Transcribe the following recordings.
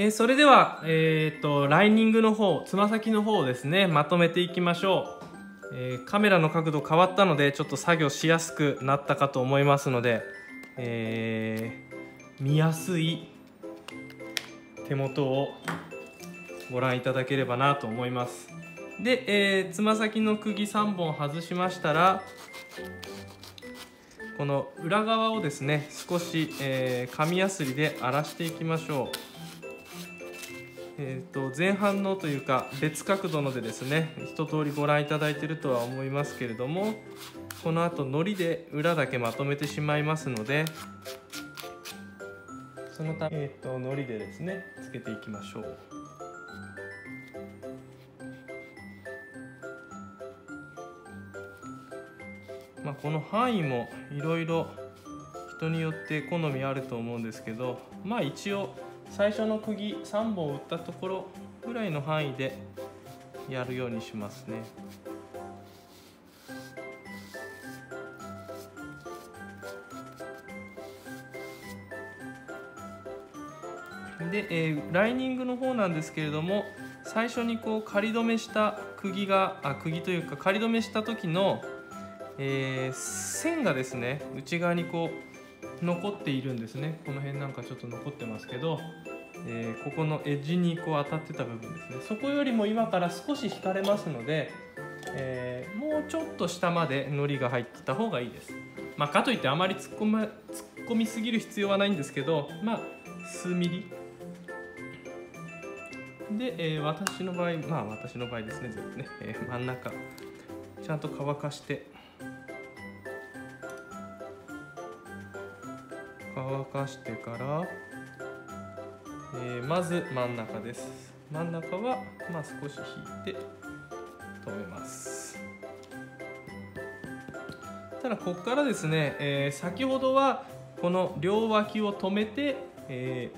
えー、それでは、えーと、ライニングの方つま先の方をですねまとめていきましょう、えー、カメラの角度変わったのでちょっと作業しやすくなったかと思いますので、えー、見やすい手元をご覧いただければなと思います。で、え、つま先の釘3本外しましたらこの裏側をですね少し、えー、紙やすりで荒らしていきましょう、えーと、前半のというか別角度のでですね一通りご覧いただいてるとは思いますけれどもこの後のりで裏だけまとめてしまいますのでそのため、えーと、のりでですねつけていきましょう。まあ、この範囲もいろいろ人によって好みあると思うんですけどまあ一応最初の釘3本打ったところぐらいの範囲でやるようにしますね。で、えー、ライニングの方なんですけれども最初にこう仮止めした釘があ釘というか仮止めした時のえー、線がですね内側にこう残っているんですね。この辺なんかちょっと残ってますけど、えー、ここのエッジにこう当たってた部分ですね。そこよりも今から少し引かれますので、えー、もうちょっと下まで糊が入ってた方がいいです、まあ、かといってあまり突っ込,、ま、突っ込みすぎる必要はないんですけどまあ数ミリ。で、えー、私の場合まあ私の場合ですね全部ね、え、真ん中。ちゃんと乾かして。乾かしてから、えー、まず真ん中です。真ん中は、まあ、少し引いて止めます。ただここからですね、えー、先ほどはこの両脇を止めて、え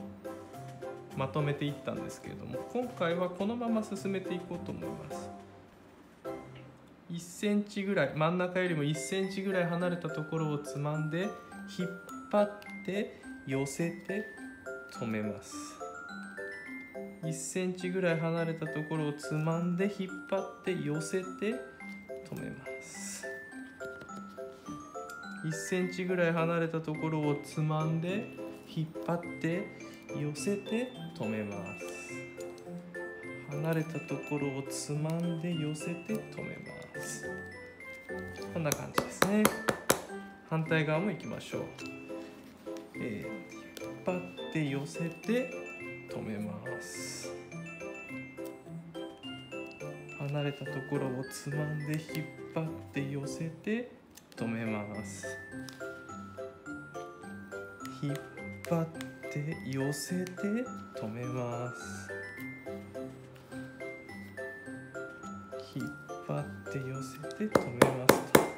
ー、まとめていったんですけれども今回はこのまま進めていこうと思います。1センチぐらい真ん中よりも1センチぐらい離れたところをつまんで引っ張って寄せて止めます。1センチぐらい離れたところをつまんで引っ張って寄せて止めます。1センチぐらい離れたところをつまんで引っ張って寄せて止めます。離れたところをつまんで寄せて止めます。こんな感じですね。反対側も行きましょう。えー、引っ張って寄せて止めます。離れたところをつまんで引っ張って寄せて止めます。引っ張って寄せて止めます。引っ張って寄せて止めます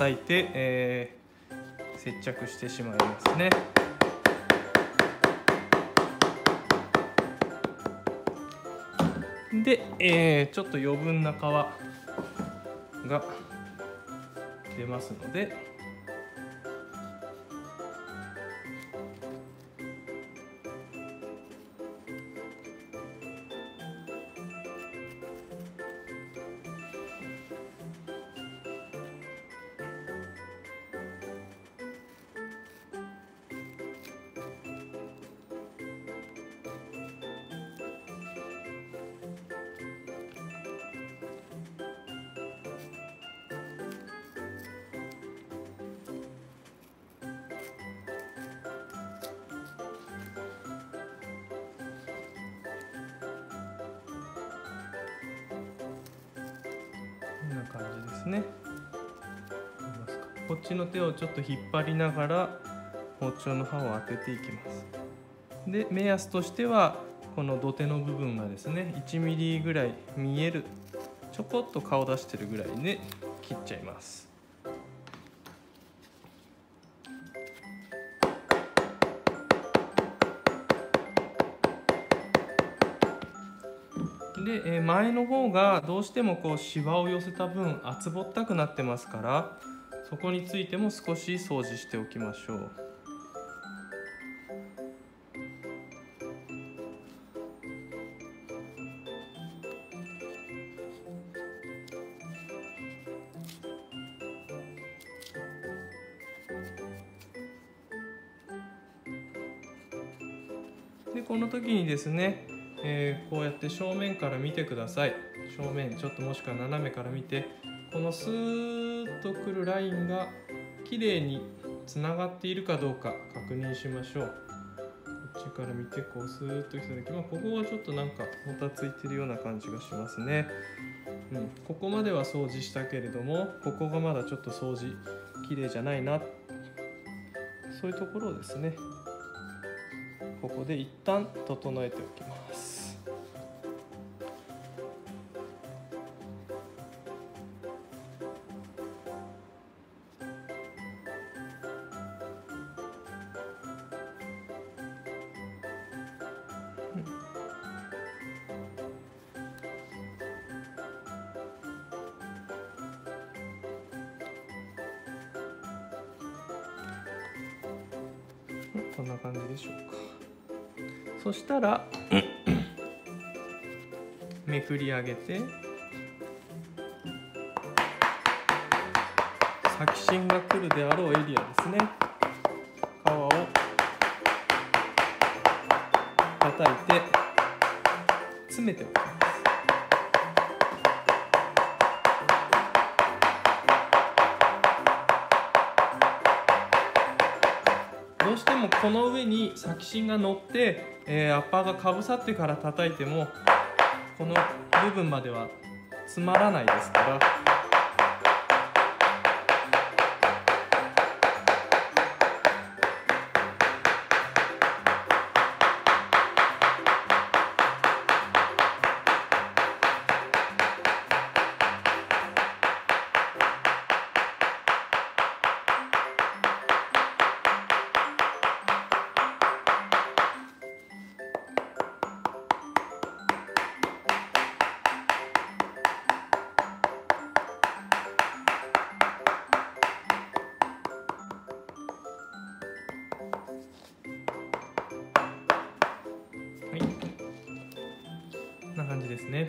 叩いて、えー、接着してしまいますね。で、えー、ちょっと余分な皮が出ますので感じですね。こっちの手をちょっと引っ張りながら包丁の刃を当てていきます。で目安としてはこの土手の部分がですね 1mm ぐらい見えるちょこっと顔出してるぐらいで切っちゃいます。で、えー前の方がどうしてもこうシワを寄せた分厚ぼったくなってますからそこについても少し掃除しておきましょう。でこの時にですね、えーこうやって正面から見てください。正面ちょっともしくは斜めから見てこのスーッとくるラインが綺麗につながっているかどうか確認しましょう。こっちから見てこうスーッときた時、まあ、ここはちょっとなんかもたついてるような感じがしますね、うん、ここまでは掃除したけれどもここがまだちょっと掃除綺麗じゃないな。そういうところをですねここで一旦整えておきます。こんな感じでしょうか。そしたらめくり上げて先芯が来るであろうエリアですね。皮を叩いて詰めておきますしてもこの上に先芯が乗って、えーアッパーがかぶさってから叩いてもこの部分まではつまらないですから。は